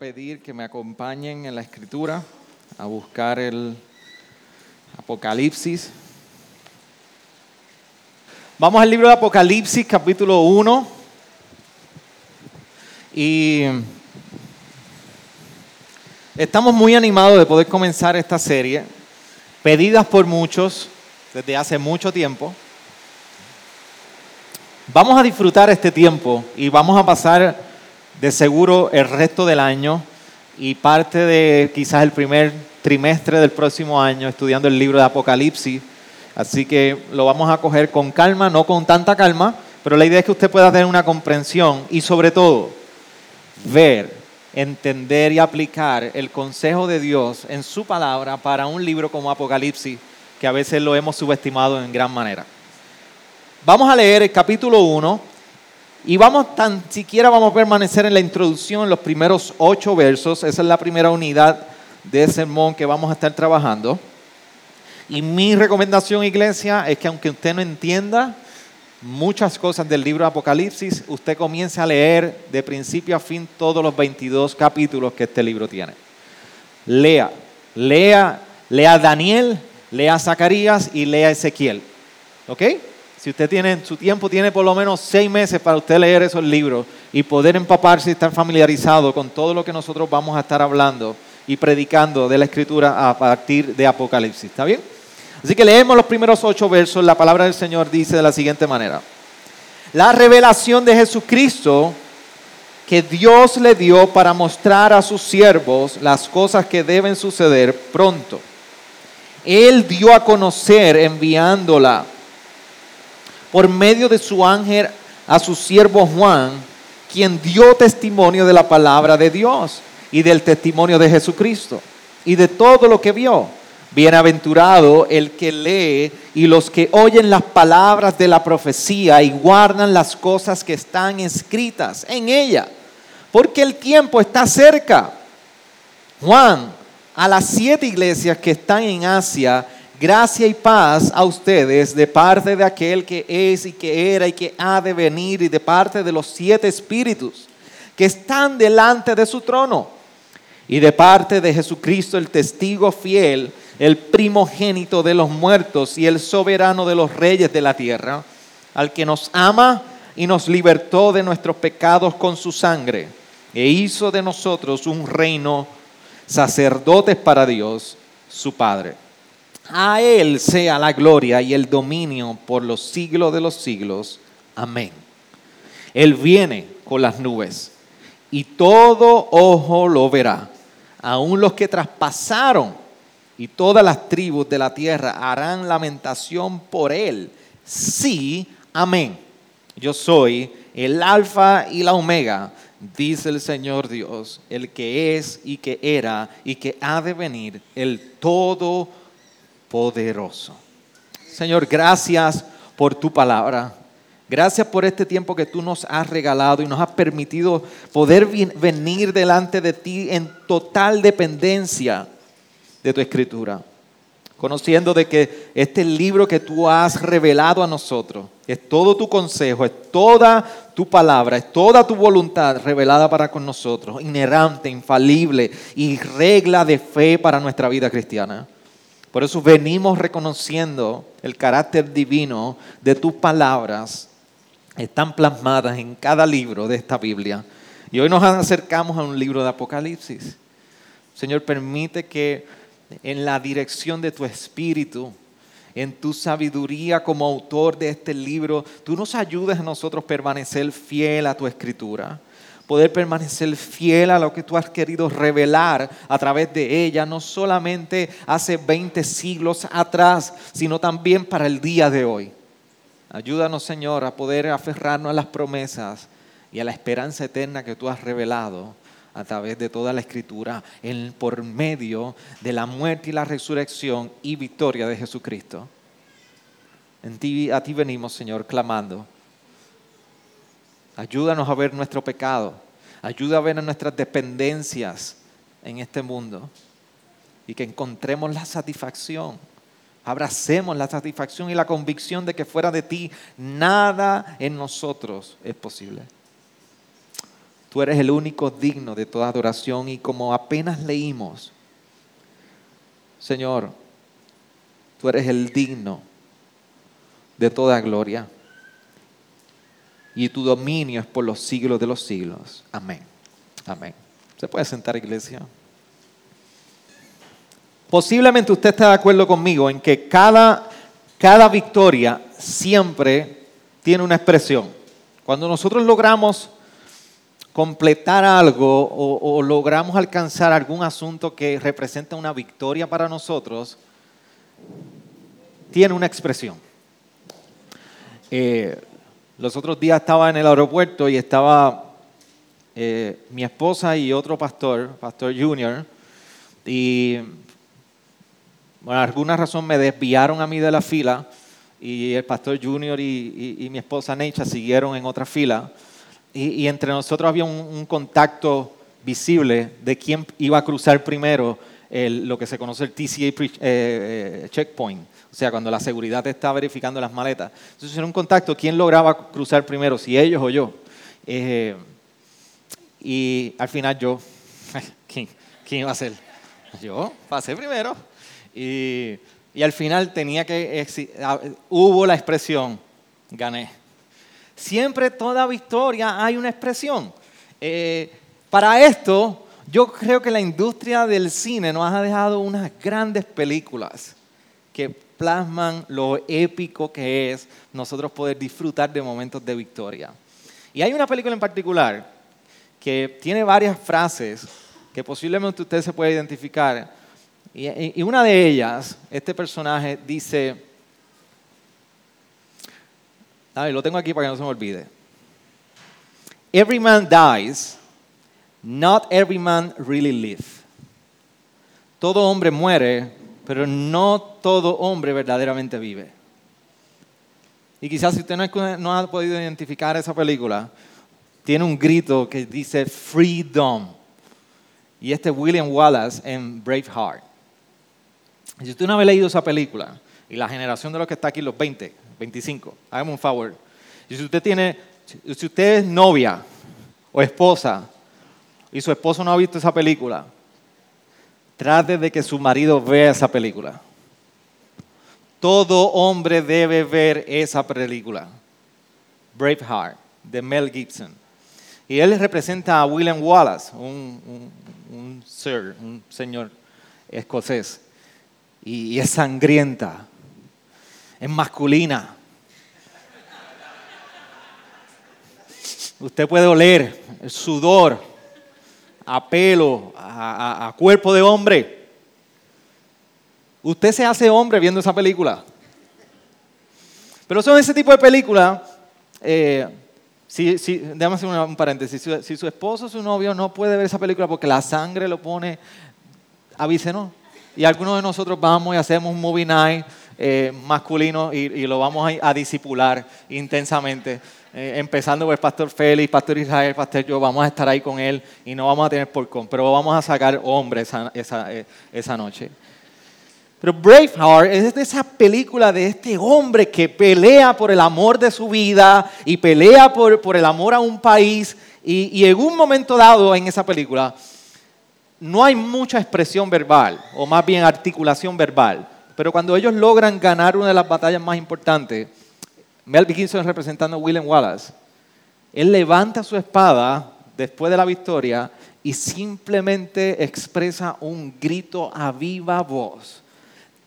Pedir que me acompañen en la escritura a buscar el Apocalipsis. Vamos al libro de Apocalipsis, capítulo 1. Y estamos muy animados de poder comenzar esta serie, pedidas por muchos desde hace mucho tiempo. Vamos a disfrutar este tiempo y vamos a pasar de seguro el resto del año y parte de quizás el primer trimestre del próximo año estudiando el libro de Apocalipsis. Así que lo vamos a coger con calma, no con tanta calma, pero la idea es que usted pueda tener una comprensión y sobre todo ver, entender y aplicar el consejo de Dios en su palabra para un libro como Apocalipsis, que a veces lo hemos subestimado en gran manera. Vamos a leer el capítulo 1 y vamos tan siquiera vamos a permanecer en la introducción, los primeros ocho versos. Esa es la primera unidad de sermón que vamos a estar trabajando. Y mi recomendación, iglesia, es que aunque usted no entienda muchas cosas del libro Apocalipsis, usted comience a leer de principio a fin todos los 22 capítulos que este libro tiene. Lea, lea, lea Daniel, lea Zacarías y lea Ezequiel. ¿Ok? Si usted tiene su tiempo, tiene por lo menos seis meses para usted leer esos libros y poder empaparse y estar familiarizado con todo lo que nosotros vamos a estar hablando y predicando de la escritura a partir de Apocalipsis. ¿Está bien? Así que leemos los primeros ocho versos. La palabra del Señor dice de la siguiente manera. La revelación de Jesucristo que Dios le dio para mostrar a sus siervos las cosas que deben suceder pronto. Él dio a conocer enviándola por medio de su ángel a su siervo Juan, quien dio testimonio de la palabra de Dios y del testimonio de Jesucristo y de todo lo que vio. Bienaventurado el que lee y los que oyen las palabras de la profecía y guardan las cosas que están escritas en ella, porque el tiempo está cerca. Juan, a las siete iglesias que están en Asia, gracia y paz a ustedes de parte de aquel que es y que era y que ha de venir y de parte de los siete espíritus que están delante de su trono y de parte de Jesucristo el testigo fiel, el primogénito de los muertos y el soberano de los reyes de la tierra, al que nos ama y nos libertó de nuestros pecados con su sangre e hizo de nosotros un reino sacerdotes para Dios, su Padre. A Él sea la gloria y el dominio por los siglos de los siglos. Amén. Él viene con las nubes y todo ojo lo verá. Aún los que traspasaron y todas las tribus de la tierra harán lamentación por Él. Sí, amén. Yo soy el alfa y la omega, dice el Señor Dios, el que es y que era y que ha de venir, el Todopoderoso. Señor, gracias por tu palabra. Gracias por este tiempo que tú nos has regalado y nos has permitido poder venir delante de ti en total dependencia de tu escritura. Conociendo de que este libro que tú has revelado a nosotros es todo tu consejo, es toda tu palabra, es toda tu voluntad revelada para con nosotros, inerrante, infalible y regla de fe para nuestra vida cristiana. Por eso venimos reconociendo el carácter divino de tus palabras, están plasmadas en cada libro de esta Biblia. Y hoy nos acercamos a un libro de Apocalipsis. Señor, permite que en la dirección de tu espíritu, en tu sabiduría como autor de este libro, tú nos ayudes a nosotros permanecer fiel a tu escritura, poder permanecer fiel a lo que tú has querido revelar a través de ella, no solamente hace 20 siglos atrás, sino también para el día de hoy. Ayúdanos, Señor, a poder aferrarnos a las promesas y a la esperanza eterna que tú has revelado a través de toda la escritura, en, por medio de la muerte y la resurrección y victoria de Jesucristo. En a ti venimos, Señor, clamando. Ayúdanos a ver nuestro pecado. Ayuda a ver nuestras dependencias en este mundo. Y que encontremos la satisfacción. Abracemos la satisfacción y la convicción de que fuera de ti nada en nosotros es posible. Tú eres el único digno de toda adoración y como apenas leímos, Señor, tú eres el digno de toda gloria y tu dominio es por los siglos de los siglos. Amén. Amén. ¿Se puede sentar, iglesia? Posiblemente usted está de acuerdo conmigo en que cada, cada victoria siempre tiene una expresión. Cuando nosotros logramos completar algo o, logramos alcanzar algún asunto que representa una victoria para nosotros, tiene una expresión. Eh, los otros días estaba en el aeropuerto y estaba eh, mi esposa y otro pastor, pastor junior, y por alguna razón me desviaron a mí de la fila y el pastor junior y, mi esposa Necha siguieron en otra fila. Y, entre nosotros había un, contacto visible de quién iba a cruzar primero lo que se conoce el TCA eh, eh, checkpoint, o sea, cuando la seguridad está verificando las maletas. Entonces era un contacto, quién lograba cruzar primero, si ellos o yo. Eh, y al final yo, ¿quién, ¿quién iba a ser? Yo pasé primero. Y, y al final tenía que, hubo la expresión, gané. Siempre toda victoria hay una expresión. Eh, para esto, yo creo que la industria del cine nos ha dejado unas grandes películas que plasman lo épico que es nosotros poder disfrutar de momentos de victoria. Y hay una película en particular que tiene varias frases que posiblemente usted se puede identificar. Y, una de ellas, este personaje dice, lo tengo aquí para que no se me olvide. Every man dies, not every man really lives. Todo hombre muere, pero no todo hombre verdaderamente vive. Y quizás si usted no, ha podido identificar esa película, tiene un grito que dice freedom. Y este William Wallace en Braveheart. Si usted no ha leído esa película, y la generación de los que está aquí, los 20, 25. Hágame un favor. Y si usted tiene, si usted es novia o esposa y su esposo no ha visto esa película, trate de que su marido vea esa película. Todo hombre debe ver esa película. Braveheart, de Mel Gibson. Y él representa a William Wallace, un, un sir, un señor escocés. y es sangrienta es masculina. Usted puede oler el sudor a pelo, a, cuerpo de hombre. Usted se hace hombre viendo esa película. Pero son ese tipo de películas. Eh, si, si, déjame hacer un paréntesis. Si, su esposo o su novio no puede ver esa película porque la sangre lo pone, avísenos. Y algunos de nosotros vamos y hacemos un movie night eh, masculino y, lo vamos a, a disipular intensamente. Eh, empezando por el pastor Félix, pastor Israel, pastor yo, vamos a estar ahí con él y no vamos a tener con, pero vamos a sacar hombres esa, noche. Pero Braveheart es esa película de este hombre que pelea por el amor de su vida y pelea por, por el amor a un país. Y, y, en un momento dado en esa película no hay mucha expresión verbal, o más bien articulación verbal. Pero cuando ellos logran ganar una de las batallas más importantes, Mel Gibson representando a William Wallace, él levanta su espada después de la victoria y simplemente expresa un grito a viva voz,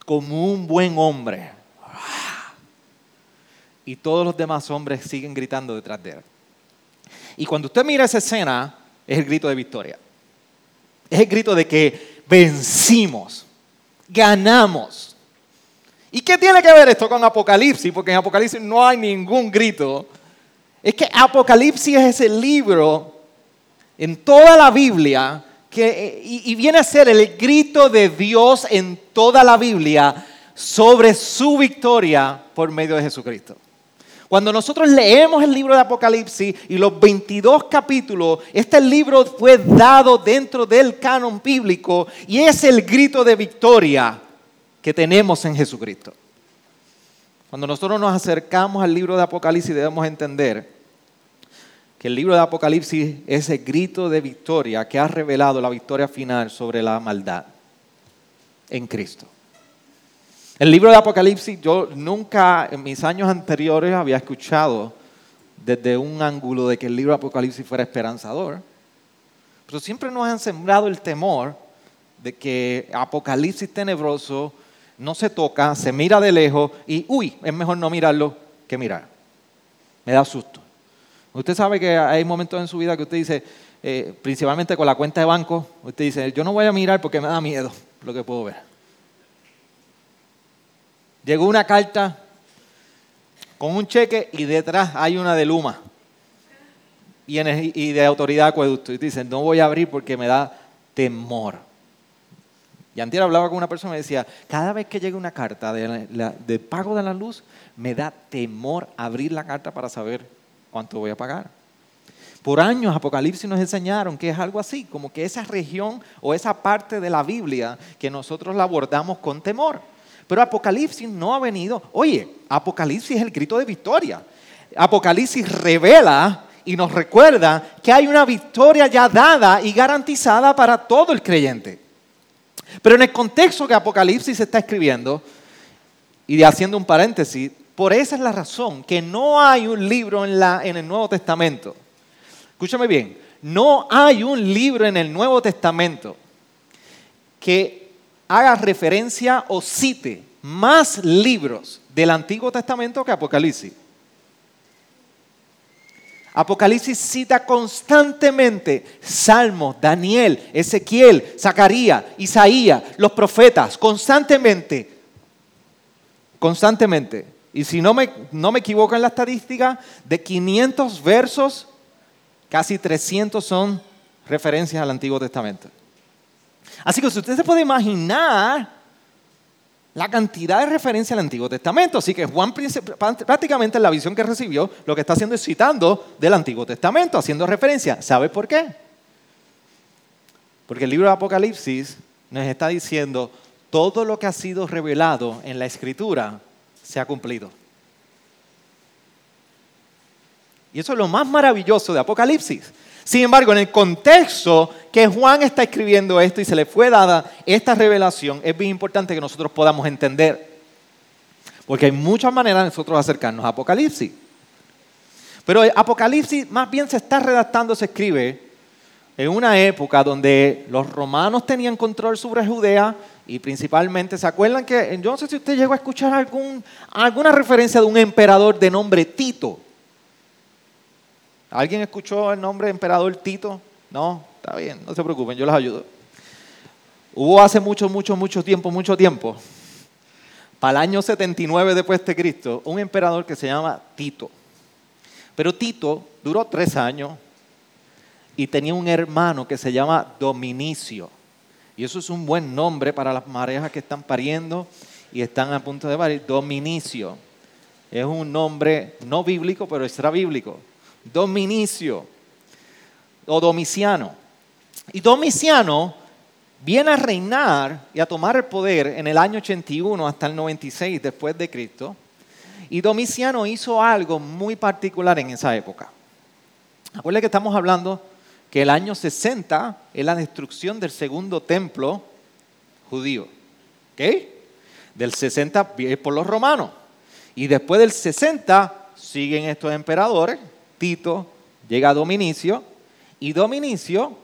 como un buen hombre. Y todos los demás hombres siguen gritando detrás de él. Y cuando usted mira esa escena, es el grito de victoria. Es el grito de que vencimos, ganamos. ¿Y qué tiene que ver esto con Apocalipsis? Porque en Apocalipsis no hay ningún grito. Es que Apocalipsis es ese libro en toda la Biblia que, y, y viene a ser el grito de Dios en toda la Biblia sobre su victoria por medio de Jesucristo. Cuando nosotros leemos el libro de Apocalipsis y los 22 capítulos, este libro fue dado dentro del canon bíblico y es el grito de victoria que tenemos en Jesucristo. Cuando nosotros nos acercamos al libro de Apocalipsis debemos entender que el libro de Apocalipsis es el grito de victoria que ha revelado la victoria final sobre la maldad en Cristo. El libro de Apocalipsis yo nunca en mis años anteriores había escuchado desde un ángulo de que el libro de Apocalipsis fuera esperanzador, pero siempre nos han sembrado el temor de que Apocalipsis tenebroso no se toca, se mira de lejos y, uy, es mejor no mirarlo que mirar. Me da susto. Usted sabe que hay momentos en su vida que usted dice, eh, principalmente con la cuenta de banco, usted dice, yo no voy a mirar porque me da miedo lo que puedo ver. Llegó una carta con un cheque y detrás hay una de Luma y, de autoridad acueducto. Y dicen, no voy a abrir porque me da temor. Y antes hablaba con una persona y decía, cada vez que llega una carta de, pago de la luz, me da temor abrir la carta para saber cuánto voy a pagar. Por años Apocalipsis nos enseñaron que es algo así, como que esa región o esa parte de la Biblia que nosotros la abordamos con temor. Pero Apocalipsis no ha venido. Oye, Apocalipsis es el grito de victoria. Apocalipsis revela y nos recuerda que hay una victoria ya dada y garantizada para todo el creyente. Pero en el contexto que Apocalipsis está escribiendo, y haciendo un paréntesis, por esa es la razón que no hay un libro en, la, en el Nuevo Testamento. Escúchame bien, no hay un libro en el Nuevo Testamento que haga referencia o cite más libros del Antiguo Testamento que Apocalipsis. Apocalipsis cita constantemente Salmos, Daniel, Ezequiel, Zacarías, Isaías, los profetas, constantemente. Constantemente. Y si no me, no me equivoco en la estadística, de 500 versos, casi 300 son referencias al Antiguo Testamento. Así que si usted se puede imaginar la cantidad de referencias al Antiguo Testamento. Así que Juan prácticamente en la visión que recibió lo que está haciendo es citando del Antiguo Testamento, haciendo referencia. ¿Sabe por qué? Porque el libro de Apocalipsis nos está diciendo todo lo que ha sido revelado en la Escritura se ha cumplido. Y eso es lo más maravilloso de Apocalipsis. Sin embargo, en el contexto que Juan está escribiendo esto y se le fue dada esta revelación, es bien importante que nosotros podamos entender. Porque hay muchas maneras de nosotros acercarnos a Apocalipsis. Pero Apocalipsis más bien se está redactando, se escribe en una época donde los romanos tenían control sobre Judea y principalmente, ¿se acuerdan que, yo no sé si usted llegó a escuchar alguna referencia de un emperador de nombre Tito? ¿Alguien escuchó el nombre de emperador Tito? No, está bien, no se preocupen, yo les ayudo. Hubo hace mucho, mucho, mucho tiempo, mucho tiempo, para el año 79 después de Cristo, un emperador que se llama Tito. Pero Tito duró tres años y tenía un hermano que se llama Dominicio. Y eso es un buen nombre para las marejas que están pariendo y están a punto de parir. Dominicio. Es un nombre no bíblico, pero extra bíblico. Dominicio o Domiciano. Y Domiciano viene a reinar y a tomar el poder en el año 81 hasta el 96 después de Cristo. Y Domiciano hizo algo muy particular en esa época. Acuérdense que estamos hablando que el año 60 es la destrucción del segundo templo judío. ¿Ok? Del 60 por los romanos. Y después del 60 siguen estos emperadores Tito llega a Dominicio y Dominicio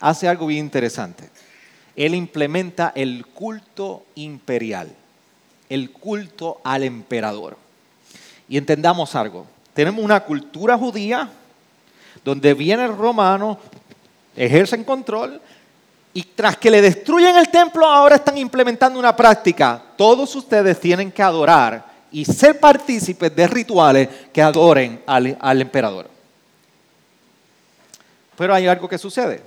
hace algo bien interesante. Él implementa el culto imperial, el culto al emperador. Y entendamos algo, tenemos una cultura judía donde viene el romano, ejercen control y tras que le destruyen el templo ahora están implementando una práctica. Todos ustedes tienen que adorar y ser partícipes de rituales que adoren al, emperador. Pero hay algo que sucede.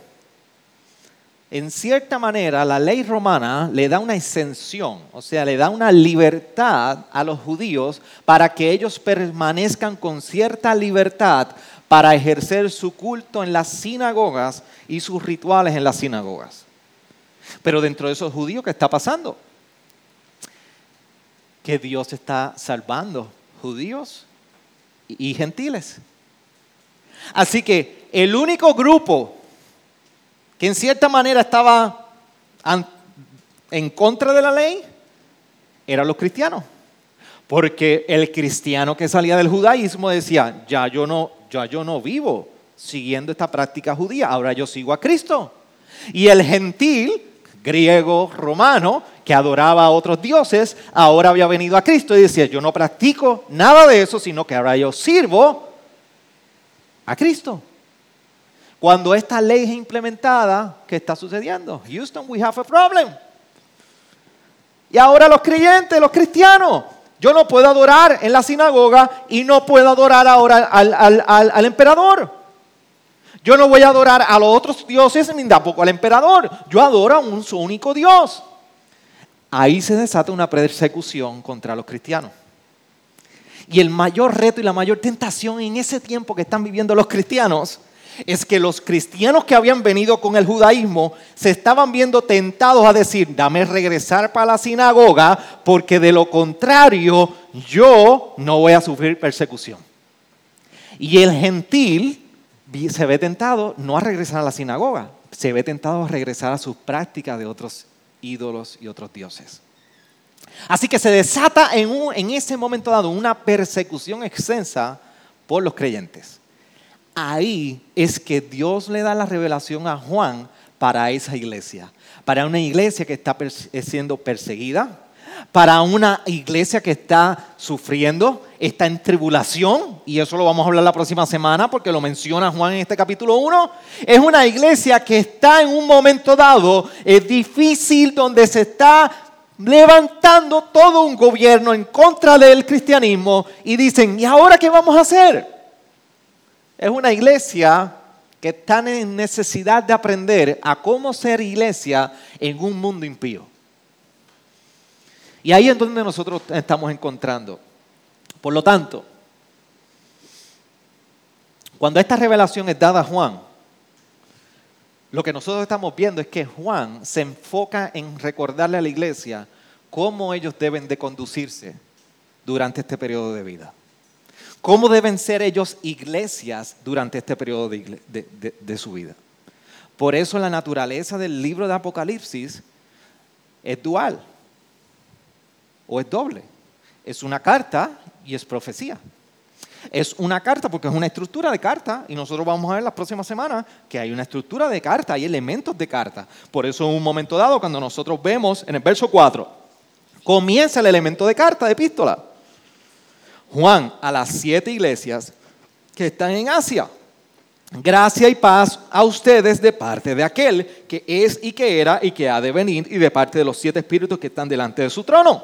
En cierta manera, la ley romana le da una exención, o sea, le da una libertad a los judíos para que ellos permanezcan con cierta libertad para ejercer su culto en las sinagogas y sus rituales en las sinagogas. Pero dentro de esos judíos, ¿qué está pasando? Que Dios está salvando judíos y gentiles. Así que el único grupo que en cierta manera estaba en contra de la ley eran los cristianos. Porque el cristiano que salía del judaísmo decía, ya yo no, ya yo no vivo siguiendo esta práctica judía, ahora yo sigo a Cristo. Y el gentil, griego, romano, que adoraba a otros dioses, ahora había venido a Cristo y decía, yo no practico nada de eso, sino que ahora yo sirvo a Cristo. Cuando esta ley es implementada, ¿qué está sucediendo? Houston, we have a problem. Y ahora los creyentes, los cristianos, yo no puedo adorar en la sinagoga y no puedo adorar ahora al, emperador. Yo no voy a adorar a los otros dioses ni tampoco al emperador. Yo adoro a un único Dios. Ahí se desata una persecución contra los cristianos. Y el mayor reto y la mayor tentación en ese tiempo que están viviendo los cristianos es que los cristianos que habían venido con el judaísmo se estaban viendo tentados a decir, dame regresar para la sinagoga porque de lo contrario yo no voy a sufrir persecución. Y el gentil se ve tentado no a regresar a la sinagoga, se ve tentado a regresar a sus prácticas de otros ídolos y otros dioses. Así que se desata en, en ese momento dado una persecución extensa por los creyentes ahí es que Dios le da la revelación a Juan para esa iglesia, para una iglesia que está siendo perseguida, para una iglesia que está sufriendo, está en tribulación, y eso lo vamos a hablar la próxima semana porque lo menciona Juan en este capítulo 1. Es una iglesia que está en un momento dado es difícil, donde se está levantando todo un gobierno en contra del cristianismo y dicen, ¿y ahora qué vamos a hacer? Es una iglesia que está en necesidad de aprender a cómo ser iglesia en un mundo impío. Y ahí es donde nosotros estamos encontrando. Por lo tanto, cuando esta revelación es dada a Juan, lo que nosotros estamos viendo es que Juan se enfoca en recordarle a la iglesia cómo ellos deben de conducirse durante este periodo de vida. ¿Cómo deben ser ellos iglesias durante este periodo de, su vida? Por eso la naturaleza del libro de Apocalipsis es dual o es doble. Es una carta y es profecía. Es una carta porque es una estructura de carta y nosotros vamos a ver las próximas semanas que hay una estructura de carta, hay elementos de carta. Por eso en un momento dado, cuando nosotros vemos en el verso 4, comienza el elemento de carta, de epístola. Juan a las siete iglesias que están en Asia. Gracia y paz a ustedes de parte de aquel que es y que era y que ha de venir y de parte de los siete espíritus que están delante de su trono.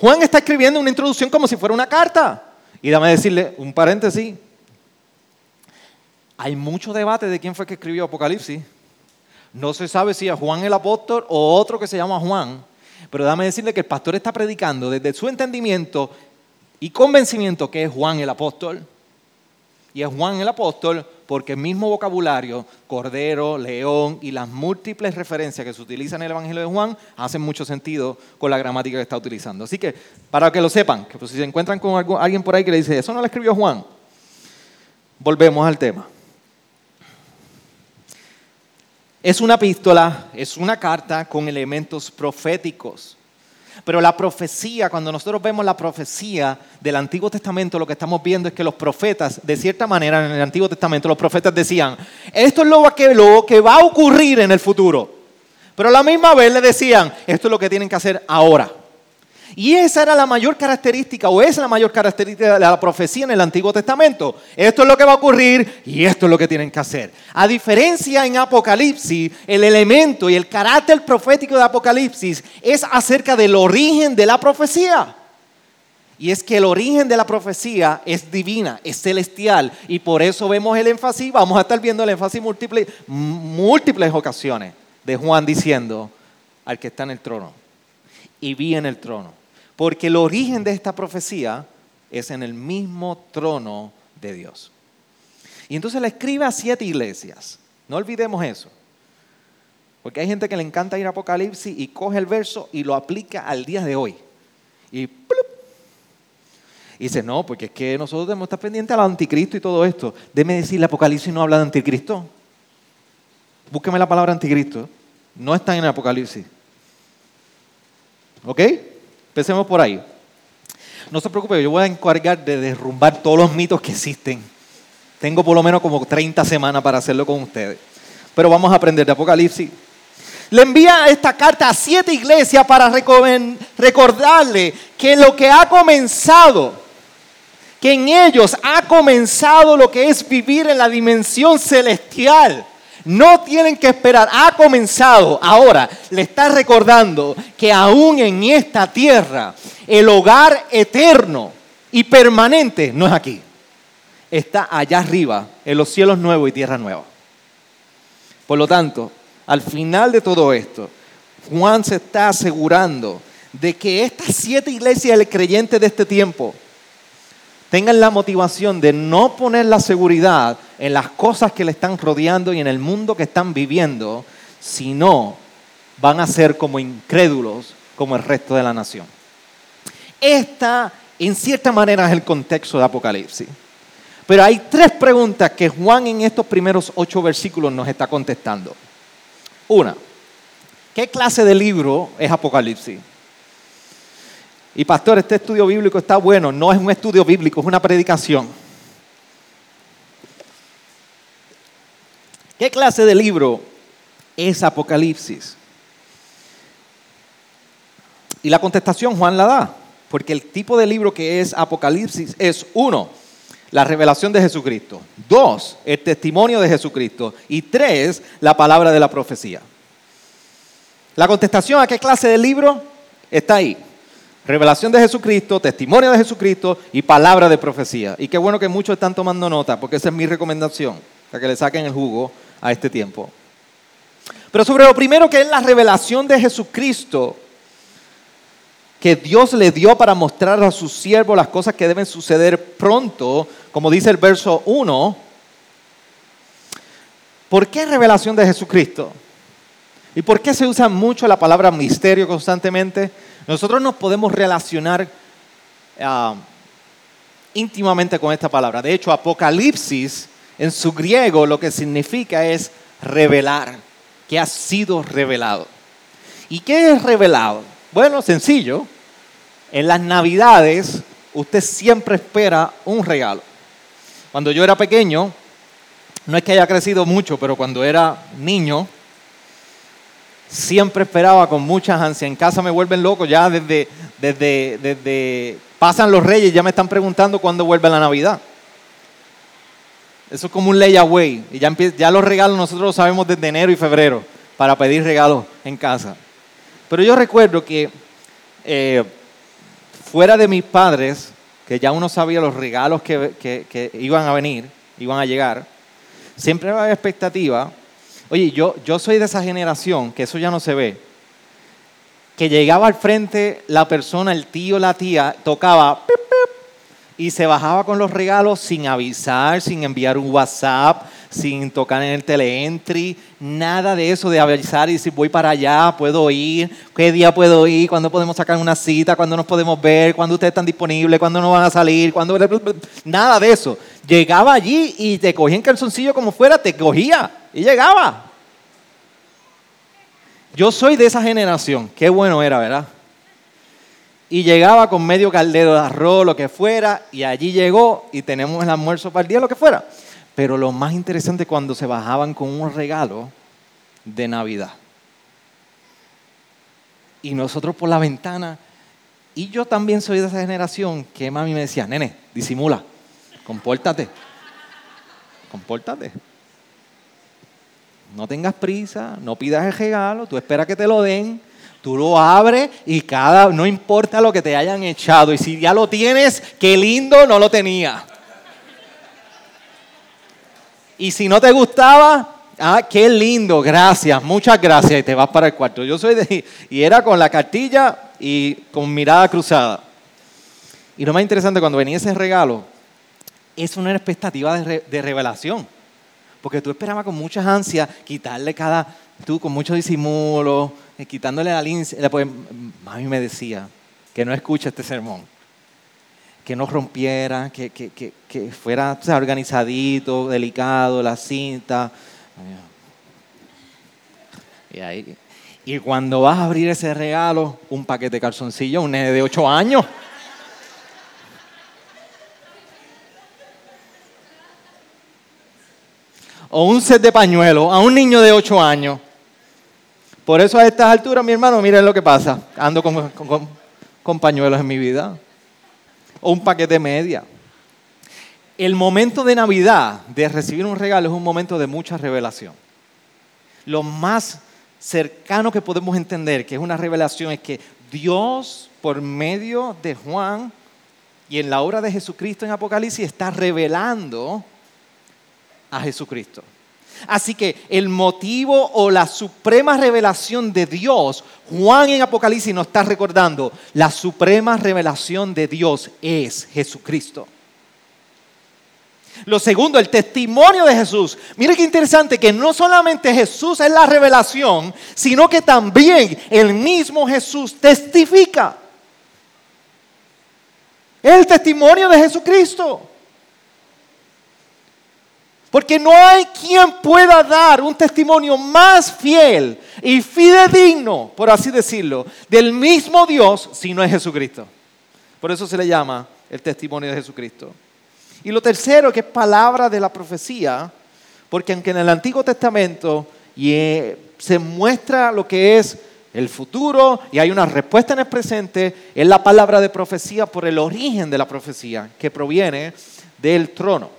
Juan está escribiendo una introducción como si fuera una carta. Y dame decirle un paréntesis. Hay mucho debate de quién fue que escribió Apocalipsis. No se sabe si es Juan el apóstol o otro que se llama Juan. Pero dame decirle que el pastor está predicando desde su entendimiento y convencimiento que es Juan el apóstol. Y es Juan el apóstol porque el mismo vocabulario, cordero, león y las múltiples referencias que se utilizan en el Evangelio de Juan hacen mucho sentido con la gramática que está utilizando. Así que, para que lo sepan, pues, si se encuentran con alguien por ahí que le dice, eso no lo escribió Juan, volvemos al tema. Es una epístola, es una carta con elementos proféticos. Pero la profecía, cuando nosotros vemos la profecía del Antiguo Testamento, lo que estamos viendo es que los profetas, de cierta manera en el Antiguo Testamento, los profetas decían, esto es lo que, lo que va a ocurrir en el futuro. Pero a la misma vez le decían, esto es lo que tienen que hacer ahora. Y esa era la mayor característica, o es la mayor característica de la profecía en el Antiguo Testamento. Esto es lo que va a ocurrir y esto es lo que tienen que hacer. A diferencia en Apocalipsis, el elemento y el carácter profético de Apocalipsis es acerca del origen de la profecía. Y es que el origen de la profecía es divina, es celestial. Y por eso vemos el énfasis, vamos a estar viendo el énfasis múltiples, múltiples ocasiones de Juan diciendo al que está en el trono. Y vi en el trono. Porque el origen de esta profecía es en el mismo trono de Dios. Y entonces le escribe a siete iglesias. No olvidemos eso. Porque hay gente que le encanta ir a Apocalipsis y coge el verso y lo aplica al día de hoy. Y y dice, no, porque es que nosotros debemos estar pendientes al anticristo y todo esto. Déme decir, el Apocalipsis no habla de anticristo. Búsqueme la palabra anticristo. No está en el Apocalipsis. ¿Ok? Empecemos por ahí. No se preocupe, yo voy a encargar de derrumbar todos los mitos que existen. Tengo por lo menos como 30 semanas para hacerlo con ustedes. Pero vamos a aprender de Apocalipsis. Le envía esta carta a siete iglesias para recordarle que lo que ha comenzado que en ellos ha comenzado lo que es vivir en la dimensión celestial. No tienen que esperar, ha comenzado. Ahora le está recordando que aún en esta tierra el hogar eterno y permanente no es aquí. Está allá arriba, en los cielos nuevos y tierra nueva. Por lo tanto, al final de todo esto, Juan se está asegurando de que estas siete iglesias del creyente de este tiempo tengan la motivación de no poner la seguridad en las cosas que le están rodeando y en el mundo que están viviendo, sino van a ser como incrédulos como el resto de la nación. Esta, en cierta manera, es el contexto de Apocalipsis. Pero hay tres preguntas que Juan en estos primeros ocho versículos nos está contestando. Una, ¿qué clase de libro es Apocalipsis? Y pastor, este estudio bíblico está bueno. No es un estudio bíblico, es una predicación. ¿Qué clase de libro es Apocalipsis? Y la contestación Juan la da, porque el tipo de libro que es Apocalipsis es uno, la revelación de Jesucristo, dos, el testimonio de Jesucristo y tres, la palabra de la profecía. La contestación a qué clase de libro está ahí revelación de Jesucristo, testimonio de Jesucristo y palabra de profecía. Y qué bueno que muchos están tomando nota, porque esa es mi recomendación, para que le saquen el jugo a este tiempo. Pero sobre lo primero que es la revelación de Jesucristo, que Dios le dio para mostrar a sus siervos las cosas que deben suceder pronto, como dice el verso 1. ¿Por qué revelación de Jesucristo? ¿Y por qué se usa mucho la palabra misterio constantemente? Nosotros nos podemos relacionar ah, íntimamente con esta palabra. De hecho, Apocalipsis en su griego lo que significa es revelar, que ha sido revelado. ¿Y qué es revelado? Bueno, sencillo. En las navidades usted siempre espera un regalo. Cuando yo era pequeño, no es que haya crecido mucho, pero cuando era niño, siempre esperaba con muchas ansias. En casa me vuelven loco ya desde, desde, desde, pasan los reyes, ya me están preguntando cuándo vuelve la Navidad. Eso es como un layaway. Y ya, ya los regalos nosotros los sabemos desde enero y febrero para pedir regalos en casa. Pero yo recuerdo que eh, fuera de mis padres, que ya uno sabía los regalos que, que iban a venir, iban a llegar, siempre había expectativa Oye, yo, yo soy de esa generación, que eso ya no se ve, que llegaba al frente la persona, el tío, la tía, tocaba y se bajaba con los regalos sin avisar, sin enviar un WhatsApp, sin tocar en el teleentry, nada de eso de avisar y decir voy para allá, puedo ir, qué día puedo ir, cuándo podemos sacar una cita, cuándo nos podemos ver, cuándo ustedes están disponibles, cuándo no van a salir, cuándo... Nada de eso. Llegaba allí y te cogía en calzoncillo como fuera, te cogía y llegaba. Yo soy de esa generación, qué bueno era, ¿verdad? Y llegaba con medio caldero de arroz, lo que fuera, y allí llegó y tenemos el almuerzo para el día, lo que fuera. Pero lo más interesante cuando se bajaban con un regalo de Navidad. Y nosotros por la ventana, y yo también soy de esa generación que mami me decía, nene, disimula, compórtate, compórtate. No tengas prisa, no pidas el regalo, tú esperas que te lo den, Tú lo abres y cada, no importa lo que te hayan echado. Y si ya lo tienes, qué lindo, no lo tenía. Y si no te gustaba, ah, qué lindo, gracias, muchas gracias. Y te vas para el cuarto. Yo soy de, y era con la cartilla y con mirada cruzada. Y lo más interesante, cuando venía ese regalo, es una expectativa de, revelación. Porque tú esperabas con muchas ansias quitarle cada, tú con mucho disimulo, eh, quitándole la lince. Pues, mami me decía que no escuche este sermón, que no rompiera, que, que fuera organizadito, delicado, la cinta. Y, ahí, y cuando vas a abrir ese regalo, un paquete de calzoncillos, un nene de 8 años. o un set de pañuelos a un niño de 8 años. Por eso a estas alturas, mi hermano, miren lo que pasa. Ando con, pañuelos en mi vida. O un paquete de media. El momento de Navidad, de recibir un regalo, es un momento de mucha revelación. Lo más cercano que podemos entender que es una revelación es que Dios, por medio de Juan y en la obra de Jesucristo en Apocalipsis, está revelando a Jesucristo. Así que el motivo o la suprema revelación de Dios, Juan en Apocalipsis nos está recordando, la suprema revelación de Dios es Jesucristo. Lo segundo, el testimonio de Jesús. Mire qué interesante que no solamente Jesús es la revelación, sino que también el mismo Jesús testifica. el testimonio de Jesucristo. Porque no hay quien pueda dar un testimonio más fiel y fidedigno, por así decirlo, del mismo Dios si no es Jesucristo. Por eso se le llama el testimonio de Jesucristo. Y lo tercero, que es palabra de la profecía, porque aunque en el Antiguo Testamento se muestra lo que es el futuro y hay una respuesta en el presente, es la palabra de profecía por el origen de la profecía, que proviene del trono.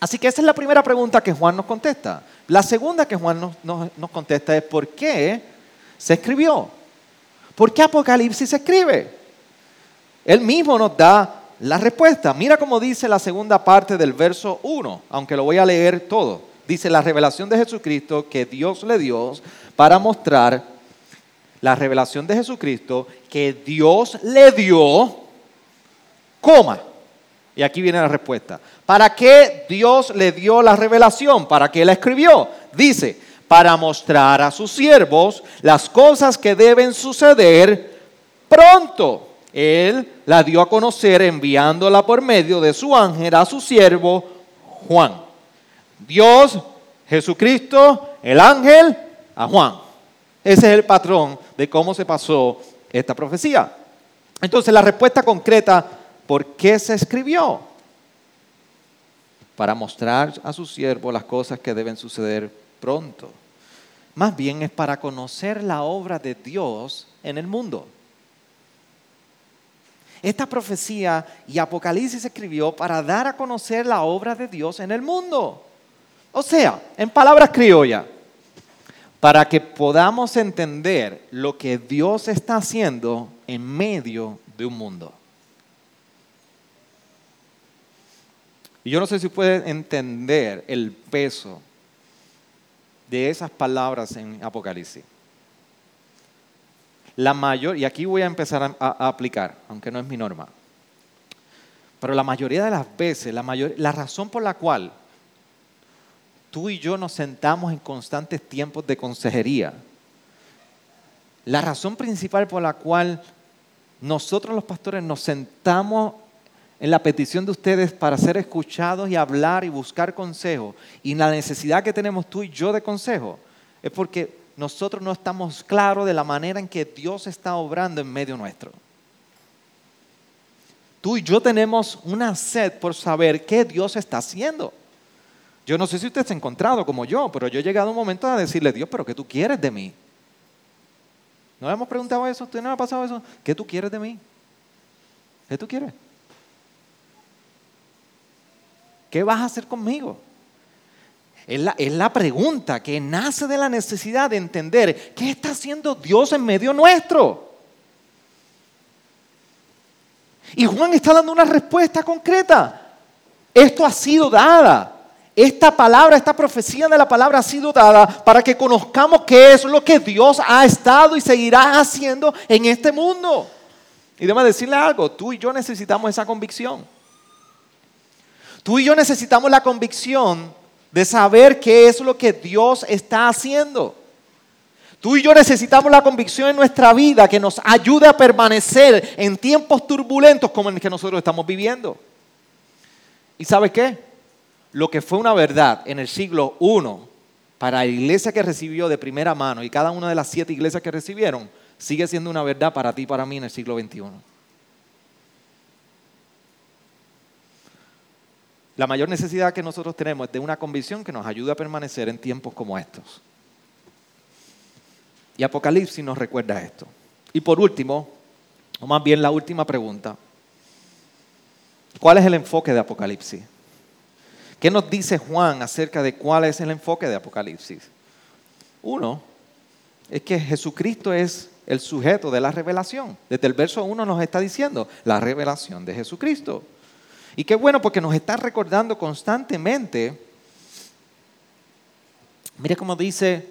Así que esa es la primera pregunta que Juan nos contesta. La segunda que Juan nos, contesta es ¿por qué se escribió? ¿Por qué Apocalipsis se escribe? Él mismo nos da la respuesta. Mira cómo dice la segunda parte del verso 1, aunque lo voy a leer todo. Dice la revelación de Jesucristo que Dios le dio para mostrar la revelación de Jesucristo que Dios le dio, coma. Y aquí viene la respuesta. ¿Para qué Dios le dio la revelación? ¿Para qué la escribió? Dice, para mostrar a sus siervos las cosas que deben suceder pronto. Él la dio a conocer enviándola por medio de su ángel a su siervo Juan. Dios, Jesucristo, el ángel, a Juan. Ese es el patrón de cómo se pasó esta profecía. Entonces la respuesta concreta, ¿por qué se escribió? para mostrar a su siervo las cosas que deben suceder pronto. Más bien es para conocer la obra de Dios en el mundo. Esta profecía y Apocalipsis se escribió para dar a conocer la obra de Dios en el mundo. O sea, en palabras criollas, para que podamos entender lo que Dios está haciendo en medio de un mundo. Y yo no sé si pueden entender el peso de esas palabras en Apocalipsis. La mayor, y aquí voy a empezar a, aplicar, aunque no es mi norma, pero la mayoría de las veces, la, mayor, la razón por la cual tú y yo nos sentamos en constantes tiempos de consejería, la razón principal por la cual nosotros los pastores nos sentamos en la petición de ustedes para ser escuchados y hablar y buscar consejo, y la necesidad que tenemos tú y yo de consejo, es porque nosotros no estamos claros de la manera en que Dios está obrando en medio nuestro. Tú y yo tenemos una sed por saber qué Dios está haciendo. Yo no sé si usted se ha encontrado como yo, pero yo he llegado un momento a decirle, Dios, pero ¿qué tú quieres de mí? ¿No le hemos preguntado eso? ¿Usted no le ha pasado eso? ¿Qué tú quieres de mí? ¿Qué tú quieres? ¿Qué vas a hacer conmigo? Es la, es la pregunta que nace de la necesidad de entender qué está haciendo Dios en medio nuestro. Y Juan está dando una respuesta concreta. Esto ha sido dada. Esta palabra, esta profecía de la palabra ha sido dada para que conozcamos qué es lo que Dios ha estado y seguirá haciendo en este mundo. Y déjame decirle algo, tú y yo necesitamos esa convicción. Tú y yo necesitamos la convicción de saber qué es lo que Dios está haciendo. Tú y yo necesitamos la convicción en nuestra vida que nos ayude a permanecer en tiempos turbulentos como el que nosotros estamos viviendo. ¿Y sabes qué? Lo que fue una verdad en el siglo I para la iglesia que recibió de primera mano y cada una de las siete iglesias que recibieron, sigue siendo una verdad para ti y para mí en el siglo XXI. La mayor necesidad que nosotros tenemos es de una convicción que nos ayude a permanecer en tiempos como estos. Y Apocalipsis nos recuerda esto. Y por último, o más bien la última pregunta, ¿cuál es el enfoque de Apocalipsis? ¿Qué nos dice Juan acerca de cuál es el enfoque de Apocalipsis? Uno, es que Jesucristo es el sujeto de la revelación. Desde el verso 1 nos está diciendo la revelación de Jesucristo. Y qué bueno porque nos está recordando constantemente, mire cómo dice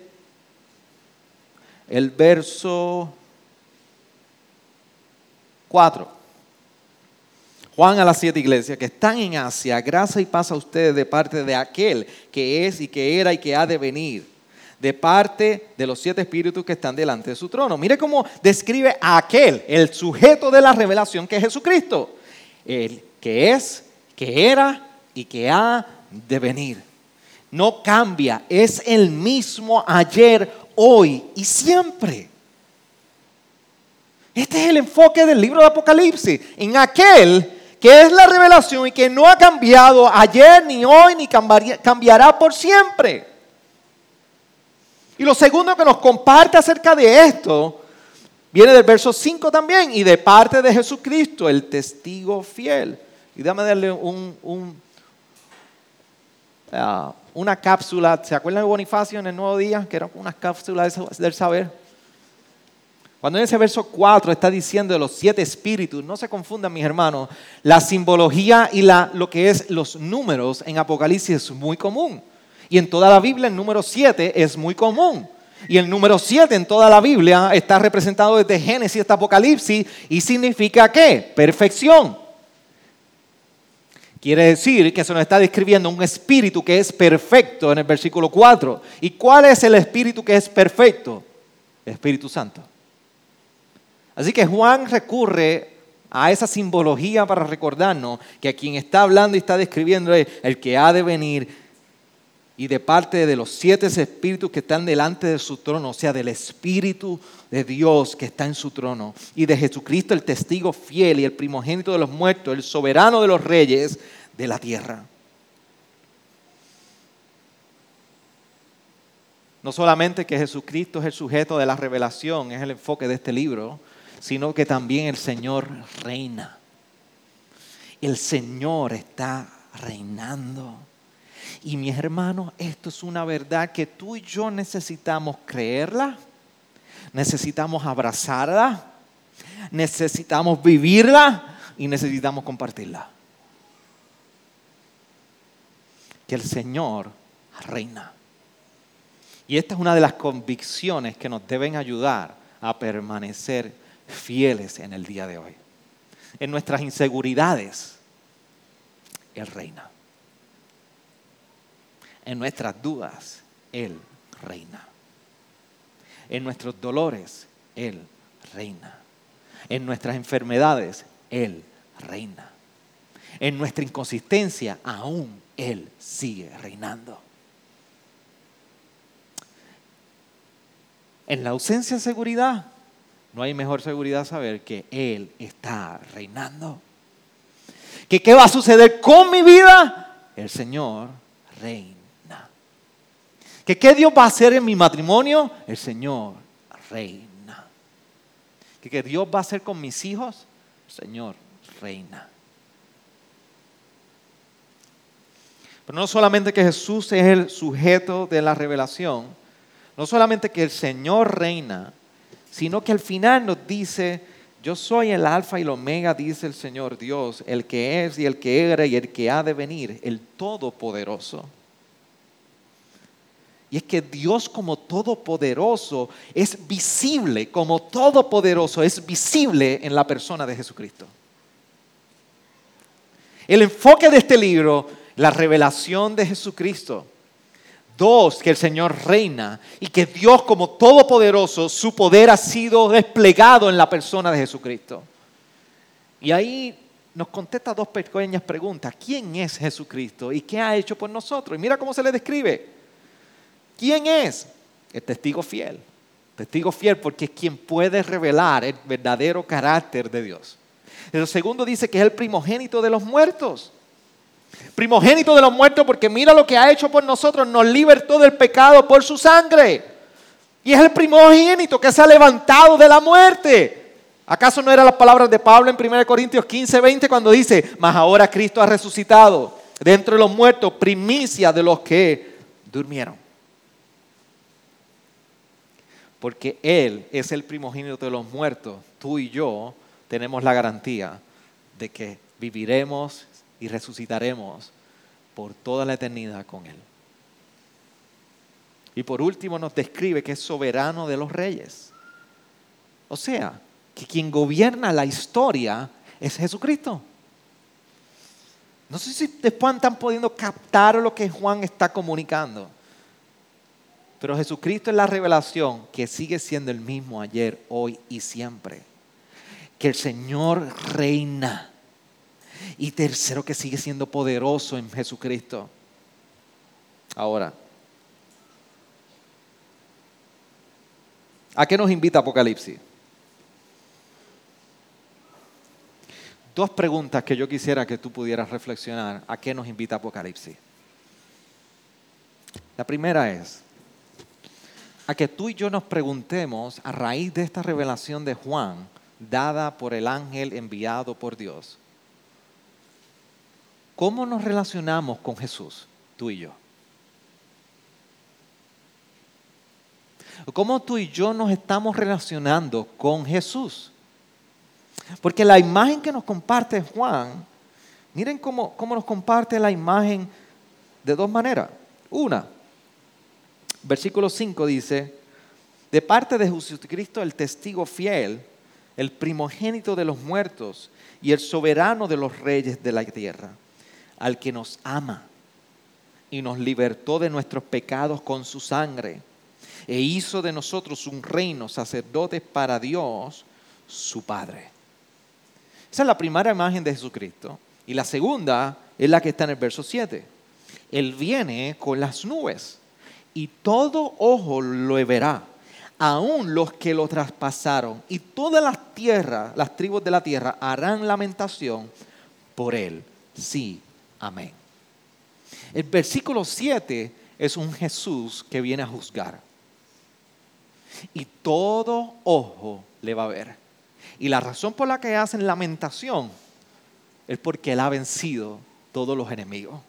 el verso 4. Juan a las siete iglesias que están en Asia, gracia y paz a ustedes de parte de aquel que es y que era y que ha de venir, de parte de los siete espíritus que están delante de su trono. Mire cómo describe a aquel, el sujeto de la revelación que es Jesucristo, el que es, que era y que ha de venir. No cambia, es el mismo ayer, hoy y siempre. Este es el enfoque del libro de Apocalipsis, en aquel que es la revelación y que no ha cambiado ayer, ni hoy, ni cambiará por siempre. Y lo segundo que nos comparte acerca de esto viene del verso 5 también y de parte de Jesucristo, el testigo fiel. Y déjame darle un, ah, una cápsula, ¿se acuerdan de Bonifacio en el Nuevo Día? Que eran unas cápsulas del saber. Cuando en ese verso 4 está diciendo de los siete espíritus, no se confundan mis hermanos, la simbología y la, lo que es los números en Apocalipsis es muy común. Y en toda la Biblia el número 7 es muy común. Y el número 7 en toda la Biblia está representado desde Génesis hasta Apocalipsis y significa qué? Perfección. Quiere decir que se nos está describiendo un espíritu que es perfecto en el versículo 4. ¿Y cuál es el espíritu que es perfecto? Espíritu Santo. Así que Juan recurre a esa simbología para recordarnos que a quien está hablando y está describiendo es el que ha de venir y de parte de los siete espíritus que están delante de su trono, o sea, del Espíritu de Dios que está en su trono, y de Jesucristo el testigo fiel y el primogénito de los muertos, el soberano de los reyes de la tierra. No solamente que Jesucristo es el sujeto de la revelación, es el enfoque de este libro, sino que también el Señor reina. El Señor está reinando. Y mis hermanos, esto es una verdad que tú y yo necesitamos creerla, necesitamos abrazarla, necesitamos vivirla y necesitamos compartirla. Que el Señor reina. Y esta es una de las convicciones que nos deben ayudar a permanecer fieles en el día de hoy. En nuestras inseguridades, Él reina en nuestras dudas, Él reina. En nuestros dolores, Él reina. En nuestras enfermedades, Él reina. En nuestra inconsistencia, aún Él sigue reinando. En la ausencia de seguridad, no hay mejor seguridad saber que Él está reinando. ¿Que qué va a suceder con mi vida? El Señor reina. ¿Que qué Dios va a hacer en mi matrimonio? El Señor reina. ¿Que qué Dios va a hacer con mis hijos? El Señor reina. Pero no solamente que Jesús es el sujeto de la revelación, no solamente que el Señor reina, sino que al final nos dice, yo soy el alfa y el omega, dice el Señor Dios, el que es y el que era y el que ha de venir, el todopoderoso. Y es que Dios como todopoderoso es visible, como todopoderoso es visible en la persona de Jesucristo. El enfoque de este libro, la revelación de Jesucristo. Dos, que el Señor reina y que Dios como todopoderoso, su poder ha sido desplegado en la persona de Jesucristo. Y ahí nos contesta dos pequeñas preguntas. ¿Quién es Jesucristo y qué ha hecho por nosotros? Y mira cómo se le describe. ¿Quién es? El testigo fiel. Testigo fiel porque es quien puede revelar el verdadero carácter de Dios. El segundo dice que es el primogénito de los muertos. Primogénito de los muertos porque mira lo que ha hecho por nosotros, nos libertó del pecado por su sangre. Y es el primogénito que se ha levantado de la muerte. ¿Acaso no eran las palabras de Pablo en 1 Corintios 15, 20 cuando dice, mas ahora Cristo ha resucitado dentro de los muertos, primicia de los que durmieron? porque Él es el primogénito de los muertos, tú y yo tenemos la garantía de que viviremos y resucitaremos por toda la eternidad con Él. Y por último nos describe que es soberano de los reyes. O sea, que quien gobierna la historia es Jesucristo. No sé si después están pudiendo captar lo que Juan está comunicando. Pero Jesucristo es la revelación que sigue siendo el mismo ayer, hoy y siempre. Que el Señor reina. Y tercero, que sigue siendo poderoso en Jesucristo. Ahora, ¿a qué nos invita Apocalipsis? Dos preguntas que yo quisiera que tú pudieras reflexionar. ¿A qué nos invita Apocalipsis? La primera es, a que tú y yo nos preguntemos a raíz de esta revelación de Juan, dada por el ángel enviado por Dios, ¿cómo nos relacionamos con Jesús, tú y yo? ¿Cómo tú y yo nos estamos relacionando con Jesús? Porque la imagen que nos comparte Juan, miren cómo, cómo nos comparte la imagen de dos maneras. Una, versículo 5 dice, de parte de Jesucristo el testigo fiel, el primogénito de los muertos y el soberano de los reyes de la tierra, al que nos ama y nos libertó de nuestros pecados con su sangre e hizo de nosotros un reino, sacerdotes para Dios, su Padre. Esa es la primera imagen de Jesucristo. Y la segunda es la que está en el verso 7. Él viene con las nubes y todo ojo lo verá, aún los que lo traspasaron, y todas las tierras, las tribus de la tierra, harán lamentación por él. Sí, amén. El versículo 7 es un Jesús que viene a juzgar. Y todo ojo le va a ver. Y la razón por la que hacen lamentación es porque Él ha vencido todos los enemigos.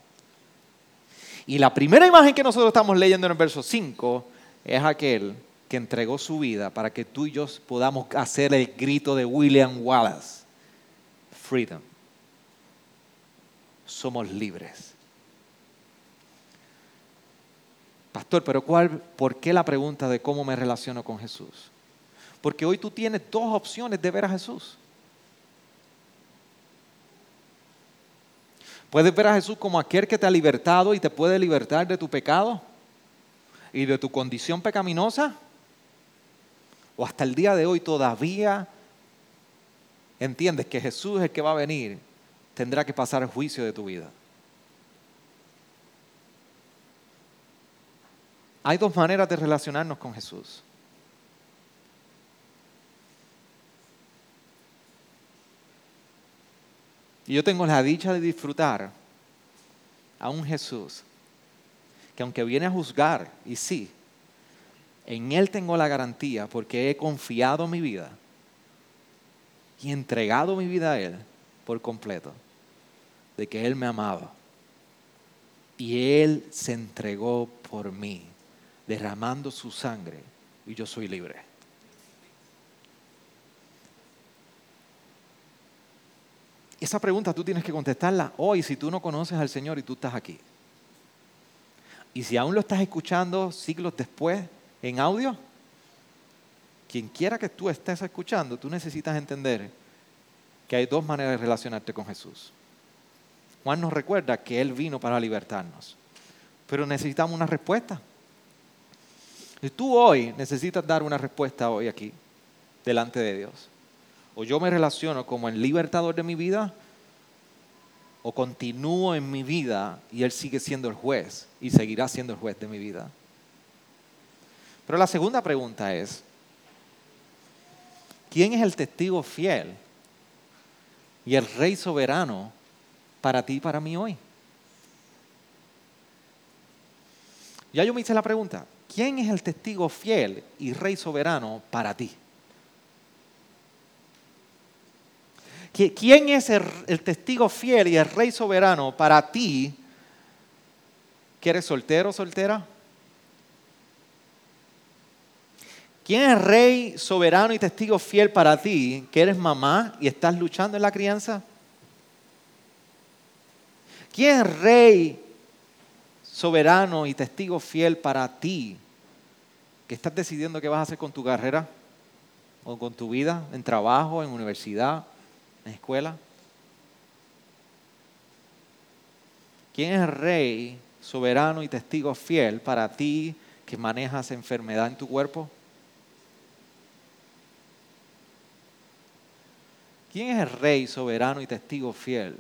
Y la primera imagen que nosotros estamos leyendo en el verso 5 es aquel que entregó su vida para que tú y yo podamos hacer el grito de William Wallace. Freedom. Somos libres. Pastor, pero ¿cuál, ¿por qué la pregunta de cómo me relaciono con Jesús? Porque hoy tú tienes dos opciones de ver a Jesús. Puedes ver a Jesús como aquel que te ha libertado y te puede libertar de tu pecado y de tu condición pecaminosa. O hasta el día de hoy todavía entiendes que Jesús es el que va a venir, tendrá que pasar juicio de tu vida. Hay dos maneras de relacionarnos con Jesús. Y yo tengo la dicha de disfrutar a un Jesús que aunque viene a juzgar, y sí, en Él tengo la garantía porque he confiado mi vida y entregado mi vida a Él por completo, de que Él me amaba Y Él se entregó por mí, derramando su sangre, y yo soy libre. Esa pregunta tú tienes que contestarla hoy si tú no conoces al Señor y tú estás aquí. Y si aún lo estás escuchando siglos después en audio, quien quiera que tú estés escuchando, tú necesitas entender que hay dos maneras de relacionarte con Jesús. Juan nos recuerda que Él vino para libertarnos, pero necesitamos una respuesta. Y tú hoy necesitas dar una respuesta hoy aquí, delante de Dios. O yo me relaciono como el libertador de mi vida, o continúo en mi vida y Él sigue siendo el juez y seguirá siendo el juez de mi vida. Pero la segunda pregunta es, ¿quién es el testigo fiel y el rey soberano para ti y para mí hoy? Ya yo me hice la pregunta, ¿quién es el testigo fiel y rey soberano para ti? ¿Quién es el, testigo fiel y el rey soberano para ti que eres soltero o soltera? ¿Quién es rey soberano y testigo fiel para ti que eres mamá y estás luchando en la crianza? ¿Quién es rey soberano y testigo fiel para ti que estás decidiendo qué vas a hacer con tu carrera o con tu vida, en trabajo, en universidad? escuela? ¿Quién es rey soberano y testigo fiel para ti que manejas enfermedad en tu cuerpo? ¿Quién es el rey soberano y testigo fiel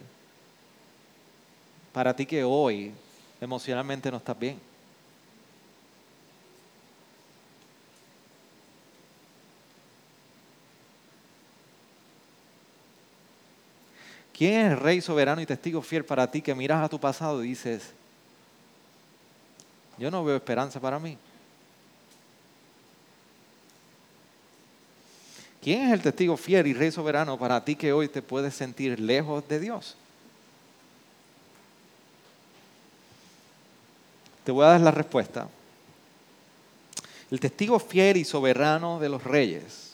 para ti que hoy emocionalmente no estás bien? ¿Quién es el rey soberano y testigo fiel para ti que miras a tu pasado y dices, yo no veo esperanza para mí? ¿Quién es el testigo fiel y rey soberano para ti que hoy te puedes sentir lejos de Dios? Te voy a dar la respuesta. El testigo fiel y soberano de los reyes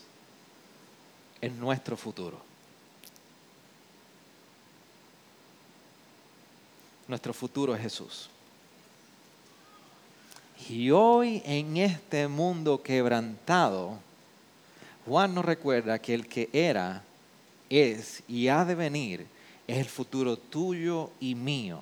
es nuestro futuro. Nuestro futuro es Jesús. Y hoy en este mundo quebrantado, Juan nos recuerda que el que era, es y ha de venir es el futuro tuyo y mío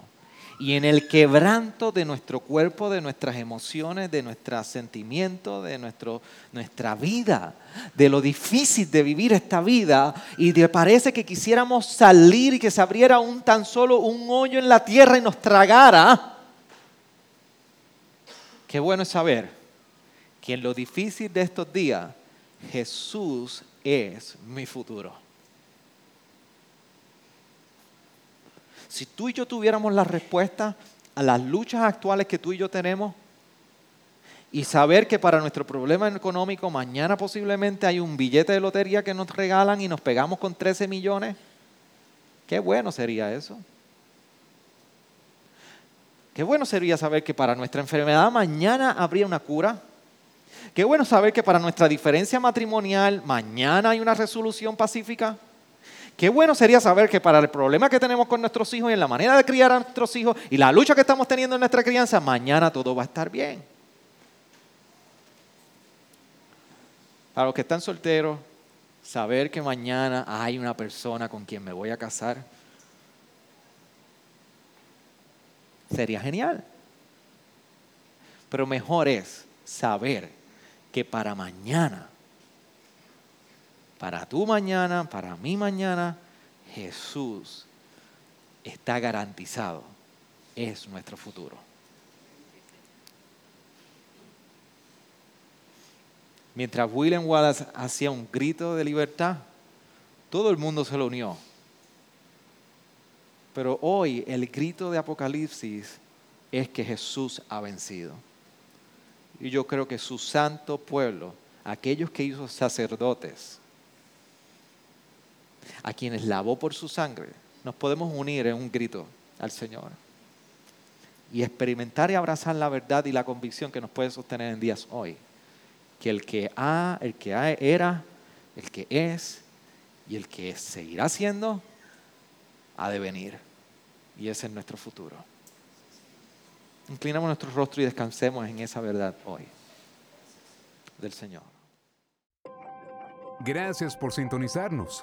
y en el quebranto de nuestro cuerpo, de nuestras emociones, de nuestros sentimientos, de nuestro, nuestra vida, de lo difícil de vivir esta vida y de parece que quisiéramos salir y que se abriera un tan solo un hoyo en la tierra y nos tragara. Qué bueno es saber que en lo difícil de estos días Jesús es mi futuro. Si tú y yo tuviéramos la respuesta a las luchas actuales que tú y yo tenemos, y saber que para nuestro problema económico mañana posiblemente hay un billete de lotería que nos regalan y nos pegamos con 13 millones, qué bueno sería eso. Qué bueno sería saber que para nuestra enfermedad mañana habría una cura. Qué bueno saber que para nuestra diferencia matrimonial mañana hay una resolución pacífica. Qué bueno sería saber que para el problema que tenemos con nuestros hijos y en la manera de criar a nuestros hijos y la lucha que estamos teniendo en nuestra crianza, mañana todo va a estar bien. Para los que están solteros, saber que mañana hay una persona con quien me voy a casar sería genial. Pero mejor es saber que para mañana para tu mañana, para mi mañana, Jesús está garantizado. Es nuestro futuro. Mientras William Wallace hacía un grito de libertad, todo el mundo se lo unió. Pero hoy el grito de Apocalipsis es que Jesús ha vencido. Y yo creo que su santo pueblo, aquellos que hizo sacerdotes, a quienes lavó por su sangre, nos podemos unir en un grito al Señor. y experimentar y abrazar la verdad y la convicción que nos puede sostener en días hoy. Que el que ha, el que era, el que es y el que seguirá siendo, ha de venir. Y ese es nuestro futuro. Inclinamos nuestro rostro y descansemos en esa verdad hoy del Señor. Gracias por sintonizarnos.